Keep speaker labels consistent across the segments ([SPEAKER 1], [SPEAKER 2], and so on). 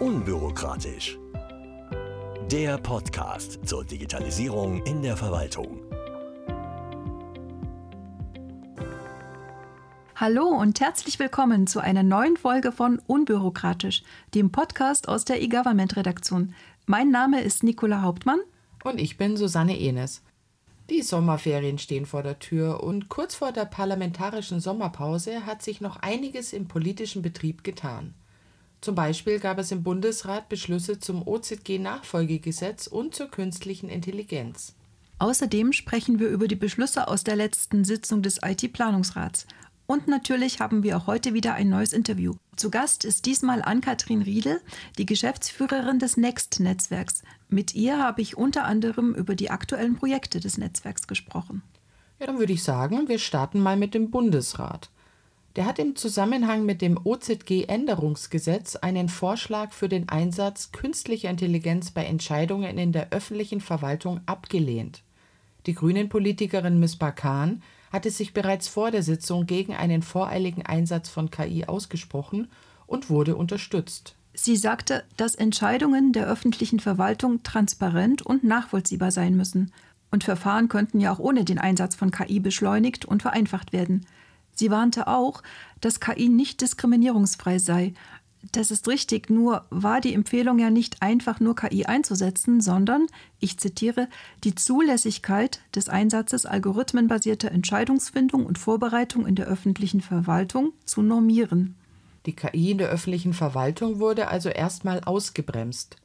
[SPEAKER 1] Unbürokratisch. Der Podcast zur Digitalisierung in der Verwaltung.
[SPEAKER 2] Hallo und herzlich willkommen zu einer neuen Folge von Unbürokratisch, dem Podcast aus der eGovernment-Redaktion. Mein Name ist Nicola Hauptmann.
[SPEAKER 3] Und ich bin Susanne Enes. Die Sommerferien stehen vor der Tür und kurz vor der parlamentarischen Sommerpause hat sich noch einiges im politischen Betrieb getan. Zum Beispiel gab es im Bundesrat Beschlüsse zum OZG-Nachfolgegesetz und zur künstlichen Intelligenz.
[SPEAKER 2] Außerdem sprechen wir über die Beschlüsse aus der letzten Sitzung des IT-Planungsrats. Und natürlich haben wir auch heute wieder ein neues Interview. Zu Gast ist diesmal Ann-Kathrin Riedel, die Geschäftsführerin des Next-Netzwerks. Mit ihr habe ich unter anderem über die aktuellen Projekte des Netzwerks gesprochen.
[SPEAKER 3] Ja, dann würde ich sagen, wir starten mal mit dem Bundesrat. Der hat im Zusammenhang mit dem OZG-Änderungsgesetz einen Vorschlag für den Einsatz künstlicher Intelligenz bei Entscheidungen in der öffentlichen Verwaltung abgelehnt. Die Grünen-Politikerin Miss Bakan hatte sich bereits vor der Sitzung gegen einen voreiligen Einsatz von KI ausgesprochen und wurde unterstützt.
[SPEAKER 2] Sie sagte, dass Entscheidungen der öffentlichen Verwaltung transparent und nachvollziehbar sein müssen. Und Verfahren könnten ja auch ohne den Einsatz von KI beschleunigt und vereinfacht werden. Sie warnte auch, dass KI nicht diskriminierungsfrei sei. Das ist richtig, nur war die Empfehlung ja nicht einfach nur KI einzusetzen, sondern, ich zitiere, die Zulässigkeit des Einsatzes algorithmenbasierter Entscheidungsfindung und Vorbereitung in der öffentlichen Verwaltung zu normieren.
[SPEAKER 3] Die KI in der öffentlichen Verwaltung wurde also erstmal ausgebremst.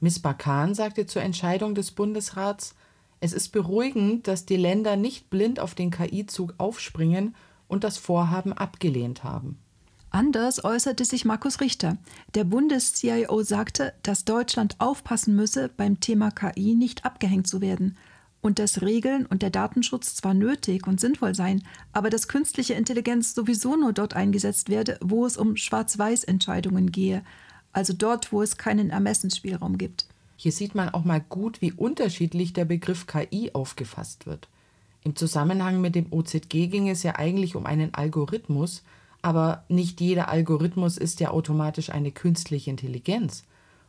[SPEAKER 3] Miss Bakan sagte zur Entscheidung des Bundesrats, es ist beruhigend, dass die Länder nicht blind auf den KI-Zug aufspringen und das Vorhaben abgelehnt haben.
[SPEAKER 2] Anders äußerte sich Markus Richter. Der Bundes-CIO sagte, dass Deutschland aufpassen müsse, beim Thema KI nicht abgehängt zu werden und dass Regeln und der Datenschutz zwar nötig und sinnvoll seien, aber dass künstliche Intelligenz sowieso nur dort eingesetzt werde, wo es um Schwarz-Weiß-Entscheidungen gehe, also dort, wo es keinen Ermessensspielraum gibt.
[SPEAKER 3] Hier sieht man auch mal gut, wie unterschiedlich der Begriff KI aufgefasst wird. Im Zusammenhang mit dem OZG ging es ja eigentlich um einen Algorithmus, aber nicht jeder Algorithmus ist ja automatisch eine künstliche Intelligenz.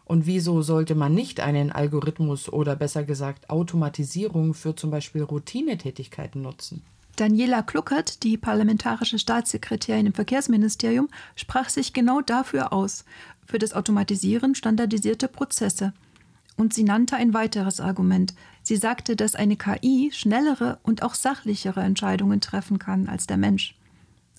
[SPEAKER 3] Und wieso sollte man nicht einen Algorithmus oder besser gesagt Automatisierung für zum Beispiel Routinetätigkeiten nutzen?
[SPEAKER 2] Daniela Kluckert, die parlamentarische Staatssekretärin im Verkehrsministerium, sprach sich genau dafür aus, für das Automatisieren standardisierte Prozesse. Und sie nannte ein weiteres Argument. Sie sagte, dass eine KI schnellere und auch sachlichere Entscheidungen treffen kann als der Mensch.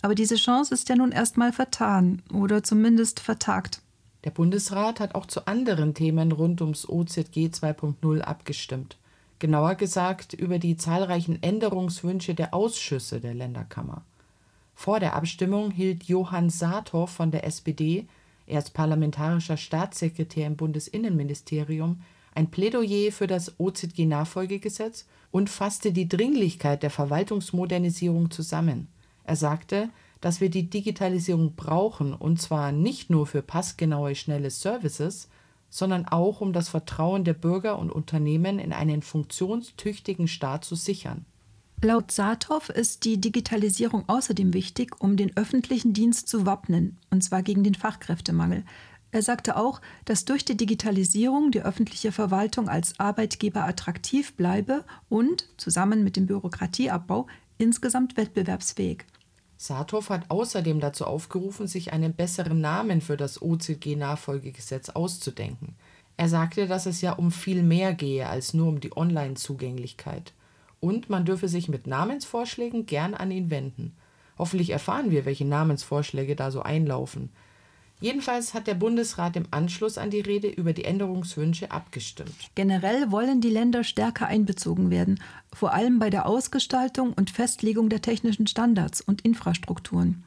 [SPEAKER 2] Aber diese Chance ist ja nun erstmal vertan oder zumindest vertagt.
[SPEAKER 3] Der Bundesrat hat auch zu anderen Themen rund ums OZG 2.0 abgestimmt. Genauer gesagt über die zahlreichen Änderungswünsche der Ausschüsse der Länderkammer. Vor der Abstimmung hielt Johann Saathoff von der SPD er ist parlamentarischer Staatssekretär im Bundesinnenministerium, ein Plädoyer für das OZG-Nachfolgegesetz und fasste die Dringlichkeit der Verwaltungsmodernisierung zusammen. Er sagte, dass wir die Digitalisierung brauchen, und zwar nicht nur für passgenaue, schnelle Services, sondern auch um das Vertrauen der Bürger und Unternehmen in einen funktionstüchtigen Staat zu sichern.
[SPEAKER 2] Laut Saathoff ist die Digitalisierung außerdem wichtig, um den öffentlichen Dienst zu wappnen, und zwar gegen den Fachkräftemangel. Er sagte auch, dass durch die Digitalisierung die öffentliche Verwaltung als Arbeitgeber attraktiv bleibe und, zusammen mit dem Bürokratieabbau, insgesamt wettbewerbsfähig.
[SPEAKER 3] Saathoff hat außerdem dazu aufgerufen, sich einen besseren Namen für das OZG-Nachfolgegesetz auszudenken. Er sagte, dass es ja um viel mehr gehe als nur um die Online-Zugänglichkeit und man dürfe sich mit Namensvorschlägen gern an ihn wenden. Hoffentlich erfahren wir, welche Namensvorschläge da so einlaufen. Jedenfalls hat der Bundesrat im Anschluss an die Rede über die Änderungswünsche abgestimmt.
[SPEAKER 2] Generell wollen die Länder stärker einbezogen werden, vor allem bei der Ausgestaltung und Festlegung der technischen Standards und Infrastrukturen.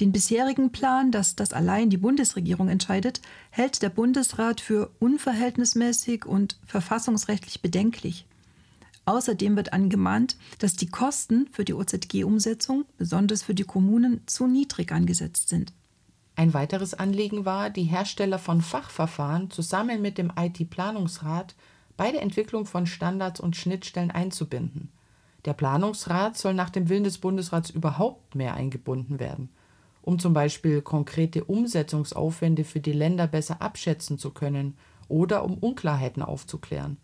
[SPEAKER 2] Den bisherigen Plan, dass das allein die Bundesregierung entscheidet, hält der Bundesrat für unverhältnismäßig und verfassungsrechtlich bedenklich. Außerdem wird angemahnt, dass die Kosten für die OZG-Umsetzung, besonders für die Kommunen, zu niedrig angesetzt sind.
[SPEAKER 3] Ein weiteres Anliegen war, die Hersteller von Fachverfahren zusammen mit dem IT-Planungsrat bei der Entwicklung von Standards und Schnittstellen einzubinden. Der Planungsrat soll nach dem Willen des Bundesrats überhaupt mehr eingebunden werden. um zum Beispiel konkrete Umsetzungsaufwände für die Länder besser abschätzen zu können oder um Unklarheiten aufzuklären.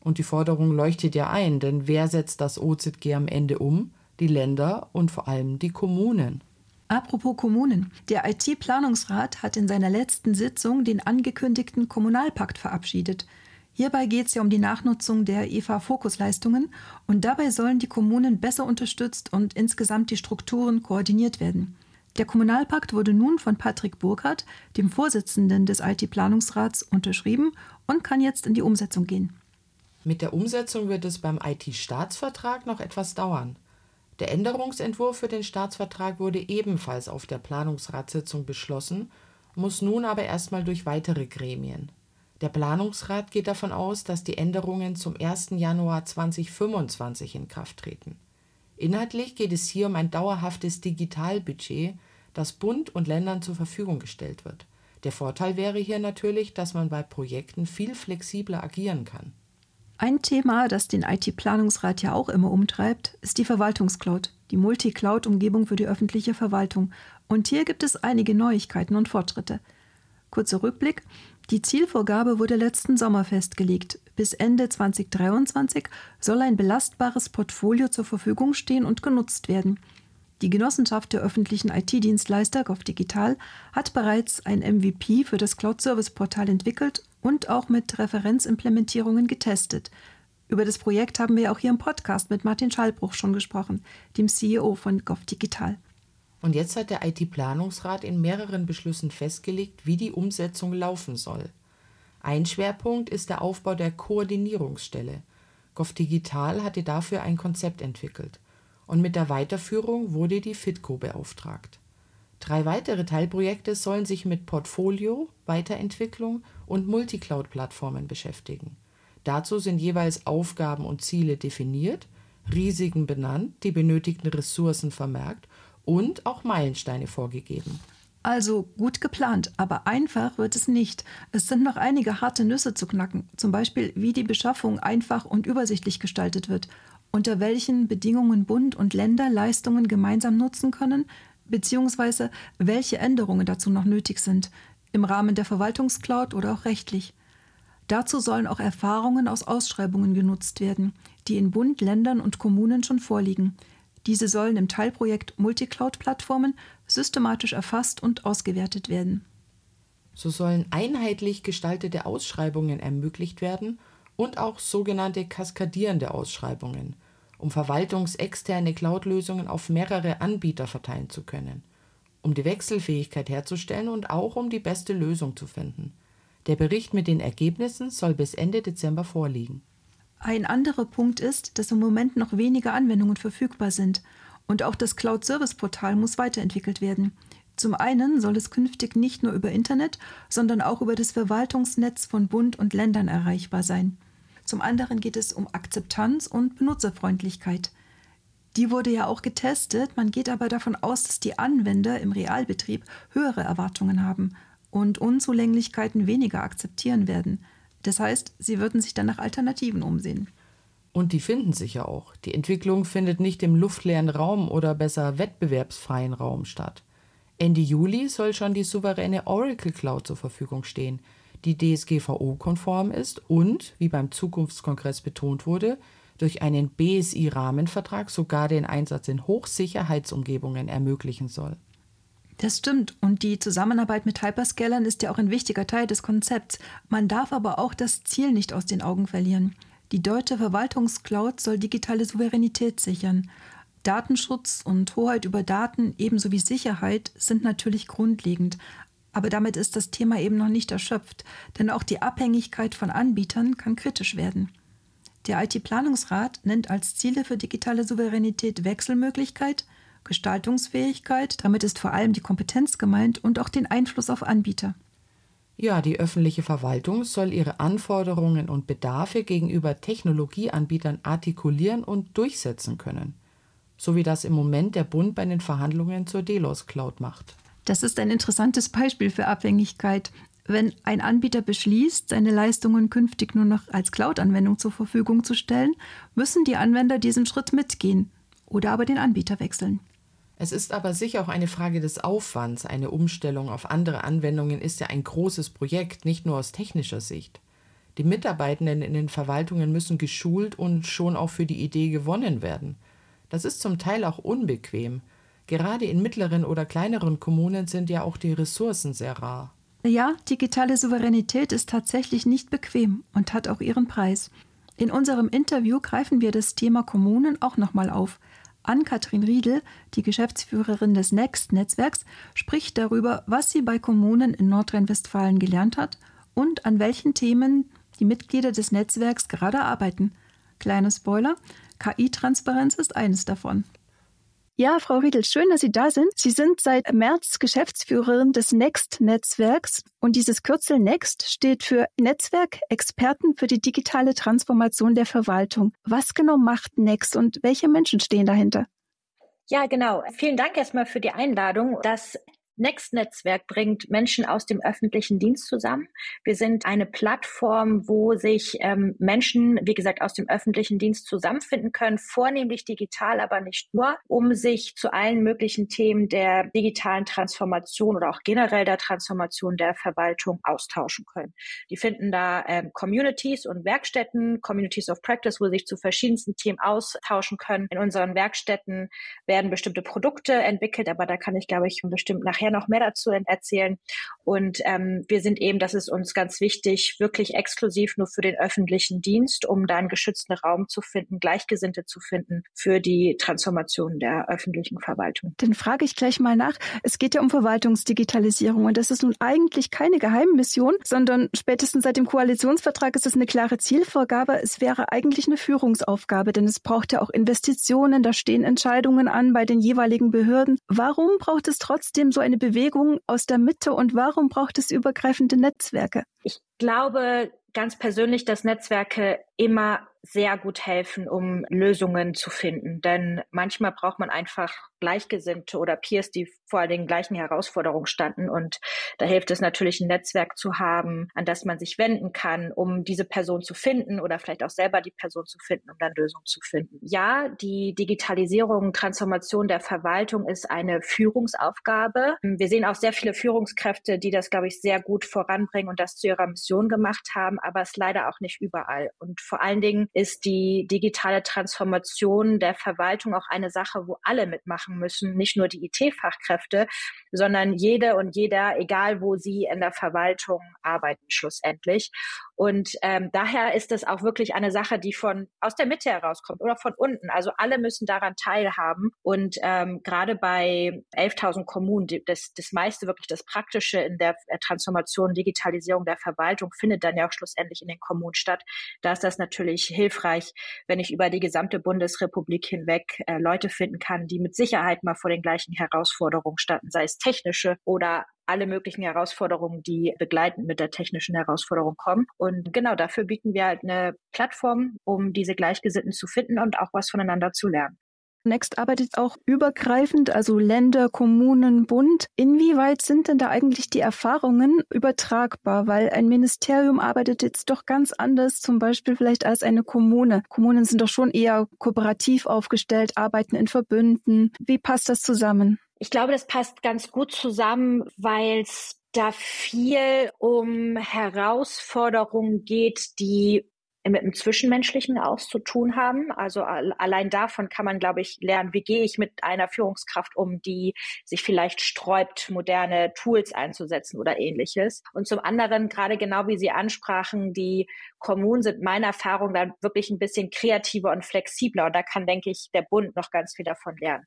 [SPEAKER 3] Und die Forderung leuchtet ja ein, denn wer setzt das OZG am Ende um? Die Länder und vor allem die Kommunen.
[SPEAKER 2] Apropos Kommunen. Der IT-Planungsrat hat in seiner letzten Sitzung den angekündigten Kommunalpakt verabschiedet. Hierbei geht es ja um die Nachnutzung der EVA-Fokusleistungen und dabei sollen die Kommunen besser unterstützt und insgesamt die Strukturen koordiniert werden. Der Kommunalpakt wurde nun von Patrick Burkhardt, dem Vorsitzenden des IT-Planungsrats, unterschrieben und kann jetzt in die Umsetzung gehen.
[SPEAKER 3] Mit der Umsetzung wird es beim IT-Staatsvertrag noch etwas dauern. Der Änderungsentwurf für den Staatsvertrag wurde ebenfalls auf der Planungsratssitzung beschlossen, muss nun aber erstmal durch weitere Gremien. Der Planungsrat geht davon aus, dass die Änderungen zum 1. Januar 2025 in Kraft treten. Inhaltlich geht es hier um ein dauerhaftes Digitalbudget, das Bund und Ländern zur Verfügung gestellt wird. Der Vorteil wäre hier natürlich, dass man bei Projekten viel flexibler agieren kann.
[SPEAKER 2] Ein Thema, das den IT-Planungsrat ja auch immer umtreibt, ist die Verwaltungscloud, die Multi-Cloud-Umgebung für die öffentliche Verwaltung. Und hier gibt es einige Neuigkeiten und Fortschritte. Kurzer Rückblick. Die Zielvorgabe wurde letzten Sommer festgelegt. Bis Ende 2023 soll ein belastbares Portfolio zur Verfügung stehen und genutzt werden. Die Genossenschaft der öffentlichen IT-Dienstleister GovDigital hat bereits ein MVP für das Cloud-Service-Portal entwickelt und auch mit Referenzimplementierungen getestet. Über das Projekt haben wir auch hier im Podcast mit Martin Schallbruch schon gesprochen, dem CEO von GovDigital.
[SPEAKER 3] Und jetzt hat der IT-Planungsrat in mehreren Beschlüssen festgelegt, wie die Umsetzung laufen soll. Ein Schwerpunkt ist der Aufbau der Koordinierungsstelle. GovDigital hatte dafür ein Konzept entwickelt und mit der Weiterführung wurde die FITCO beauftragt. Drei weitere Teilprojekte sollen sich mit Portfolio, Weiterentwicklung und Multicloud-Plattformen beschäftigen. Dazu sind jeweils Aufgaben und Ziele definiert, Risiken benannt, die benötigten Ressourcen vermerkt und auch Meilensteine vorgegeben.
[SPEAKER 2] Also gut geplant, aber einfach wird es nicht. Es sind noch einige harte Nüsse zu knacken, zum Beispiel wie die Beschaffung einfach und übersichtlich gestaltet wird unter welchen Bedingungen Bund und Länder Leistungen gemeinsam nutzen können, beziehungsweise welche Änderungen dazu noch nötig sind, im Rahmen der Verwaltungscloud oder auch rechtlich. Dazu sollen auch Erfahrungen aus Ausschreibungen genutzt werden, die in Bund, Ländern und Kommunen schon vorliegen. Diese sollen im Teilprojekt Multicloud-Plattformen systematisch erfasst und ausgewertet werden.
[SPEAKER 3] So sollen einheitlich gestaltete Ausschreibungen ermöglicht werden und auch sogenannte kaskadierende Ausschreibungen, um verwaltungsexterne Cloud-Lösungen auf mehrere Anbieter verteilen zu können, um die Wechselfähigkeit herzustellen und auch um die beste Lösung zu finden. Der Bericht mit den Ergebnissen soll bis Ende Dezember vorliegen.
[SPEAKER 2] Ein anderer Punkt ist, dass im Moment noch weniger Anwendungen verfügbar sind und auch das Cloud-Service-Portal muss weiterentwickelt werden. Zum einen soll es künftig nicht nur über Internet, sondern auch über das Verwaltungsnetz von Bund und Ländern erreichbar sein. Zum anderen geht es um Akzeptanz und Benutzerfreundlichkeit. Die wurde ja auch getestet, man geht aber davon aus, dass die Anwender im Realbetrieb höhere Erwartungen haben und Unzulänglichkeiten weniger akzeptieren werden. Das heißt, sie würden sich dann nach Alternativen umsehen.
[SPEAKER 3] Und die finden sich ja auch. Die Entwicklung findet nicht im luftleeren Raum oder besser wettbewerbsfreien Raum statt. Ende Juli soll schon die souveräne Oracle Cloud zur Verfügung stehen, die DSGVO-konform ist und, wie beim Zukunftskongress betont wurde, durch einen BSI-Rahmenvertrag sogar den Einsatz in Hochsicherheitsumgebungen ermöglichen soll.
[SPEAKER 2] Das stimmt. Und die Zusammenarbeit mit Hyperscalern ist ja auch ein wichtiger Teil des Konzepts. Man darf aber auch das Ziel nicht aus den Augen verlieren. Die deutsche Verwaltungscloud soll digitale Souveränität sichern. Datenschutz und Hoheit über Daten ebenso wie Sicherheit sind natürlich grundlegend. Aber damit ist das Thema eben noch nicht erschöpft, denn auch die Abhängigkeit von Anbietern kann kritisch werden. Der IT-Planungsrat nennt als Ziele für digitale Souveränität Wechselmöglichkeit, Gestaltungsfähigkeit, damit ist vor allem die Kompetenz gemeint und auch den Einfluss auf Anbieter.
[SPEAKER 3] Ja, die öffentliche Verwaltung soll ihre Anforderungen und Bedarfe gegenüber Technologieanbietern artikulieren und durchsetzen können, so wie das im Moment der Bund bei den Verhandlungen zur Delos Cloud macht.
[SPEAKER 2] Das ist ein interessantes Beispiel für Abhängigkeit. Wenn ein Anbieter beschließt, seine Leistungen künftig nur noch als Cloud-Anwendung zur Verfügung zu stellen, müssen die Anwender diesen Schritt mitgehen oder aber den Anbieter wechseln.
[SPEAKER 3] Es ist aber sicher auch eine Frage des Aufwands. Eine Umstellung auf andere Anwendungen ist ja ein großes Projekt, nicht nur aus technischer Sicht. Die Mitarbeitenden in den Verwaltungen müssen geschult und schon auch für die Idee gewonnen werden. Das ist zum Teil auch unbequem. Gerade in mittleren oder kleineren Kommunen sind ja auch die Ressourcen sehr rar.
[SPEAKER 2] Ja, digitale Souveränität ist tatsächlich nicht bequem und hat auch ihren Preis. In unserem Interview greifen wir das Thema Kommunen auch nochmal auf. Ann-Kathrin Riedel, die Geschäftsführerin des Next-Netzwerks, spricht darüber, was sie bei Kommunen in Nordrhein-Westfalen gelernt hat und an welchen Themen die Mitglieder des Netzwerks gerade arbeiten. Kleiner Spoiler, KI-Transparenz ist eines davon. Ja, Frau Riedel, schön, dass Sie da sind. Sie sind seit März Geschäftsführerin des Next-Netzwerks und dieses Kürzel Next steht für Netzwerk Experten für die digitale Transformation der Verwaltung. Was genau macht Next und welche Menschen stehen dahinter?
[SPEAKER 4] Ja, genau. Vielen Dank erstmal für die Einladung. Das Next-Netzwerk bringt Menschen aus dem öffentlichen Dienst zusammen. Wir sind eine Plattform, wo sich ähm, Menschen, wie gesagt, aus dem öffentlichen Dienst zusammenfinden können, vornehmlich digital, aber nicht nur, um sich zu allen möglichen Themen der digitalen Transformation oder auch generell der Transformation der Verwaltung austauschen können. Die finden da ähm, Communities und Werkstätten, Communities of Practice, wo sie sich zu verschiedensten Themen austauschen können. In unseren Werkstätten werden bestimmte Produkte entwickelt, aber da kann ich, glaube ich, bestimmt nachher nachher noch mehr dazu erzählen. Und ähm, wir sind eben, das ist uns ganz wichtig, wirklich exklusiv nur für den öffentlichen Dienst, um da einen geschützten Raum zu finden, Gleichgesinnte zu finden für die Transformation der öffentlichen Verwaltung.
[SPEAKER 2] Dann frage ich gleich mal nach. Es geht ja um Verwaltungsdigitalisierung und das ist nun eigentlich keine Geheimmission, sondern spätestens seit dem Koalitionsvertrag ist es eine klare Zielvorgabe. Es wäre eigentlich eine Führungsaufgabe, denn es braucht ja auch Investitionen, da stehen Entscheidungen an bei den jeweiligen Behörden. Warum braucht es trotzdem so eine eine Bewegung aus der Mitte und warum braucht es übergreifende Netzwerke?
[SPEAKER 4] Ich glaube ganz persönlich, dass Netzwerke immer sehr gut helfen, um Lösungen zu finden. Denn manchmal braucht man einfach Gleichgesinnte oder Peers, die vor den gleichen Herausforderungen standen. Und da hilft es natürlich, ein Netzwerk zu haben, an das man sich wenden kann, um diese Person zu finden oder vielleicht auch selber die Person zu finden, um dann Lösungen zu finden. Ja, die Digitalisierung, Transformation der Verwaltung ist eine Führungsaufgabe. Wir sehen auch sehr viele Führungskräfte, die das, glaube ich, sehr gut voranbringen und das zu ihrer Mission gemacht haben, aber es leider auch nicht überall. Und vor allen Dingen ist die digitale Transformation der Verwaltung auch eine Sache, wo alle mitmachen müssen, nicht nur die IT-Fachkräfte, sondern jede und jeder, egal wo sie in der Verwaltung arbeiten, schlussendlich. Und ähm, daher ist es auch wirklich eine Sache, die von aus der Mitte herauskommt oder von unten. Also alle müssen daran teilhaben. Und ähm, gerade bei 11.000 Kommunen, die, das, das meiste wirklich das Praktische in der äh, Transformation, Digitalisierung der Verwaltung findet dann ja auch schlussendlich in den Kommunen statt. Da ist das natürlich hilfreich, wenn ich über die gesamte Bundesrepublik hinweg äh, Leute finden kann, die mit Sicherheit mal vor den gleichen Herausforderungen standen, sei es technische oder alle möglichen Herausforderungen, die begleitend mit der technischen Herausforderung kommen. Und genau dafür bieten wir halt eine Plattform, um diese Gleichgesinnten zu finden und auch was voneinander zu lernen.
[SPEAKER 2] Next arbeitet auch übergreifend, also Länder, Kommunen, Bund. Inwieweit sind denn da eigentlich die Erfahrungen übertragbar? Weil ein Ministerium arbeitet jetzt doch ganz anders, zum Beispiel vielleicht als eine Kommune. Kommunen sind doch schon eher kooperativ aufgestellt, arbeiten in Verbünden. Wie passt das zusammen?
[SPEAKER 4] Ich glaube, das passt ganz gut zusammen, weil es da viel um Herausforderungen geht, die mit dem Zwischenmenschlichen auszutun haben. Also allein davon kann man, glaube ich, lernen, wie gehe ich mit einer Führungskraft um, die sich vielleicht sträubt, moderne Tools einzusetzen oder ähnliches. Und zum anderen, gerade genau wie Sie ansprachen, die Kommunen sind meiner Erfahrung dann wirklich ein bisschen kreativer und flexibler. Und da kann, denke ich, der Bund noch ganz viel davon lernen.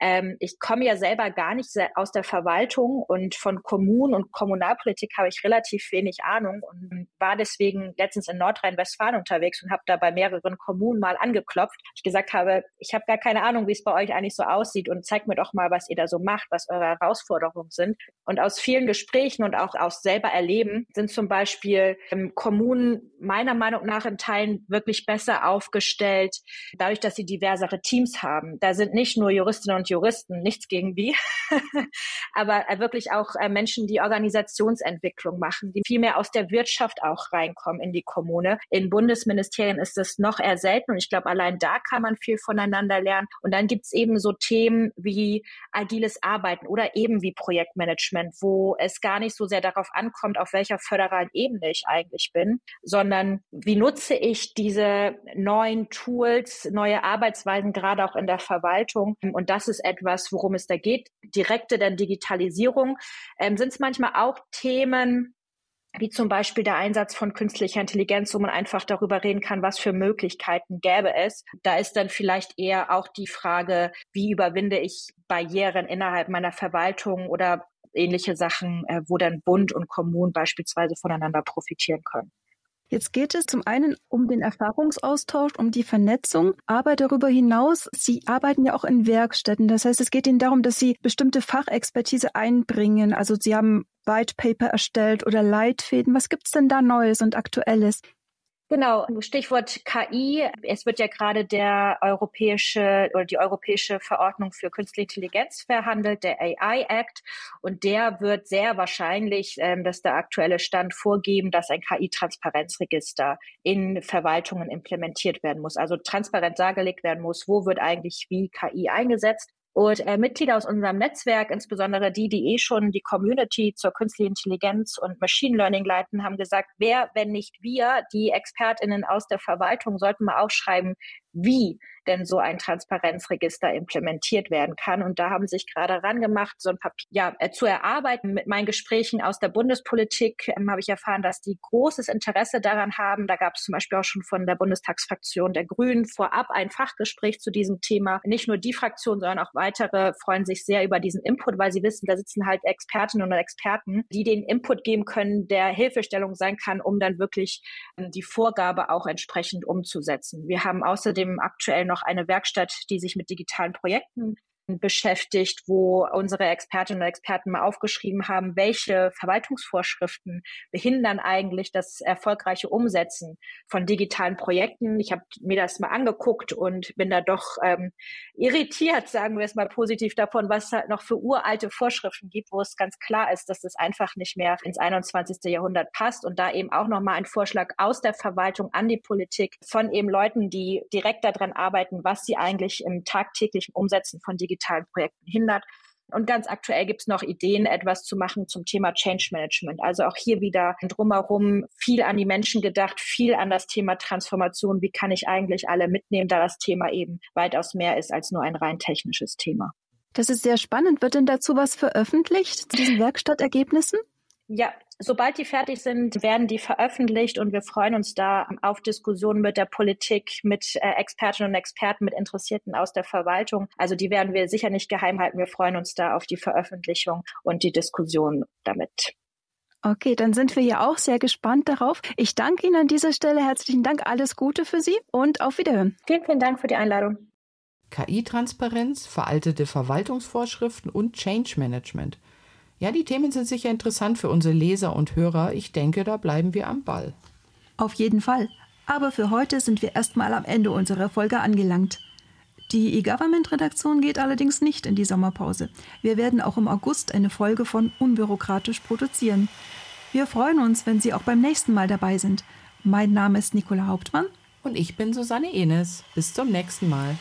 [SPEAKER 4] Ähm, ich komme ja selber gar nicht aus der Verwaltung und von Kommunen und Kommunalpolitik habe ich relativ wenig Ahnung und war deswegen letztens in Nordrhein-Westfalen unterwegs und habe da bei mehreren Kommunen mal angeklopft. Ich gesagt habe, ich habe gar keine Ahnung, wie es bei euch eigentlich so aussieht und zeigt mir doch mal, was ihr da so macht, was eure Herausforderungen sind. Und aus vielen Gesprächen und auch aus selber Erleben sind zum Beispiel ähm, Kommunen meiner Meinung nach in Teilen wirklich besser aufgestellt, dadurch, dass sie diversere Teams haben. Da sind nicht nur Juristinnen und Juristen, nichts gegen die, aber äh, wirklich auch äh, Menschen, die Organisationsentwicklung machen, die viel mehr aus der Wirtschaft auch reinkommen in die Kommune. In Bundes Bundesministerien ist es noch eher selten und ich glaube, allein da kann man viel voneinander lernen. Und dann gibt es eben so Themen wie agiles Arbeiten oder eben wie Projektmanagement, wo es gar nicht so sehr darauf ankommt, auf welcher föderalen Ebene ich eigentlich bin, sondern wie nutze ich diese neuen Tools, neue Arbeitsweisen, gerade auch in der Verwaltung. Und das ist etwas, worum es da geht. Direkte dann Digitalisierung. Ähm, Sind es manchmal auch Themen, wie zum Beispiel der Einsatz von künstlicher Intelligenz, wo man einfach darüber reden kann, was für Möglichkeiten gäbe es. Da ist dann vielleicht eher auch die Frage, wie überwinde ich Barrieren innerhalb meiner Verwaltung oder ähnliche Sachen, äh, wo dann Bund und Kommunen beispielsweise voneinander profitieren können.
[SPEAKER 2] Jetzt geht es zum einen um den Erfahrungsaustausch, um die Vernetzung, aber darüber hinaus, Sie arbeiten ja auch in Werkstätten. Das heißt, es geht Ihnen darum, dass Sie bestimmte Fachexpertise einbringen. Also Sie haben White Paper erstellt oder Leitfäden. Was gibt es denn da Neues und Aktuelles?
[SPEAKER 4] Genau, Stichwort KI. Es wird ja gerade der europäische oder die europäische Verordnung für künstliche Intelligenz verhandelt, der AI Act. Und der wird sehr wahrscheinlich, ähm, dass der aktuelle Stand vorgeben, dass ein KI-Transparenzregister in Verwaltungen implementiert werden muss. Also transparent dargelegt werden muss, wo wird eigentlich wie KI eingesetzt. Und äh, Mitglieder aus unserem Netzwerk, insbesondere die, die eh schon die Community zur künstlichen Intelligenz und Machine Learning leiten, haben gesagt, wer, wenn nicht wir, die ExpertInnen aus der Verwaltung, sollten mal aufschreiben, wie denn so ein Transparenzregister implementiert werden kann. Und da haben sich gerade rangemacht, so ein Papier ja, äh, zu erarbeiten. Mit meinen Gesprächen aus der Bundespolitik ähm, habe ich erfahren, dass die großes Interesse daran haben. Da gab es zum Beispiel auch schon von der Bundestagsfraktion der Grünen vorab ein Fachgespräch zu diesem Thema. Nicht nur die Fraktion, sondern auch weitere freuen sich sehr über diesen Input, weil sie wissen, da sitzen halt Expertinnen und Experten, die den Input geben können, der Hilfestellung sein kann, um dann wirklich ähm, die Vorgabe auch entsprechend umzusetzen. Wir haben außerdem aktuell noch eine Werkstatt, die sich mit digitalen Projekten beschäftigt, wo unsere Expertinnen und Experten mal aufgeschrieben haben, welche Verwaltungsvorschriften behindern eigentlich das erfolgreiche Umsetzen von digitalen Projekten. Ich habe mir das mal angeguckt und bin da doch ähm, irritiert, sagen wir es mal positiv davon, was es halt noch für uralte Vorschriften gibt, wo es ganz klar ist, dass das einfach nicht mehr ins 21. Jahrhundert passt und da eben auch nochmal ein Vorschlag aus der Verwaltung an die Politik von eben Leuten, die direkt daran arbeiten, was sie eigentlich im tagtäglichen Umsetzen von digitalen digitalen Projekten hindert. Und ganz aktuell gibt es noch Ideen, etwas zu machen zum Thema Change Management. Also auch hier wieder drumherum viel an die Menschen gedacht, viel an das Thema Transformation. Wie kann ich eigentlich alle mitnehmen, da das Thema eben weitaus mehr ist als nur ein rein technisches Thema.
[SPEAKER 2] Das ist sehr spannend. Wird denn dazu was veröffentlicht zu diesen Werkstattergebnissen?
[SPEAKER 4] Ja, sobald die fertig sind, werden die veröffentlicht und wir freuen uns da auf Diskussionen mit der Politik, mit äh, Expertinnen und Experten, mit Interessierten aus der Verwaltung. Also die werden wir sicher nicht geheim halten. Wir freuen uns da auf die Veröffentlichung und die Diskussion damit.
[SPEAKER 2] Okay, dann sind wir ja auch sehr gespannt darauf. Ich danke Ihnen an dieser Stelle herzlichen Dank. Alles Gute für Sie und auf Wiederhören.
[SPEAKER 4] Vielen, vielen Dank für die Einladung.
[SPEAKER 3] KI-Transparenz, veraltete Verwaltungsvorschriften und Change Management – ja, die Themen sind sicher interessant für unsere Leser und Hörer. Ich denke, da bleiben wir am Ball.
[SPEAKER 2] Auf jeden Fall. Aber für heute sind wir erstmal am Ende unserer Folge angelangt. Die E-Government-Redaktion geht allerdings nicht in die Sommerpause. Wir werden auch im August eine Folge von Unbürokratisch produzieren. Wir freuen uns, wenn Sie auch beim nächsten Mal dabei sind. Mein Name ist Nicola Hauptmann.
[SPEAKER 3] Und ich bin Susanne Enes. Bis zum nächsten Mal.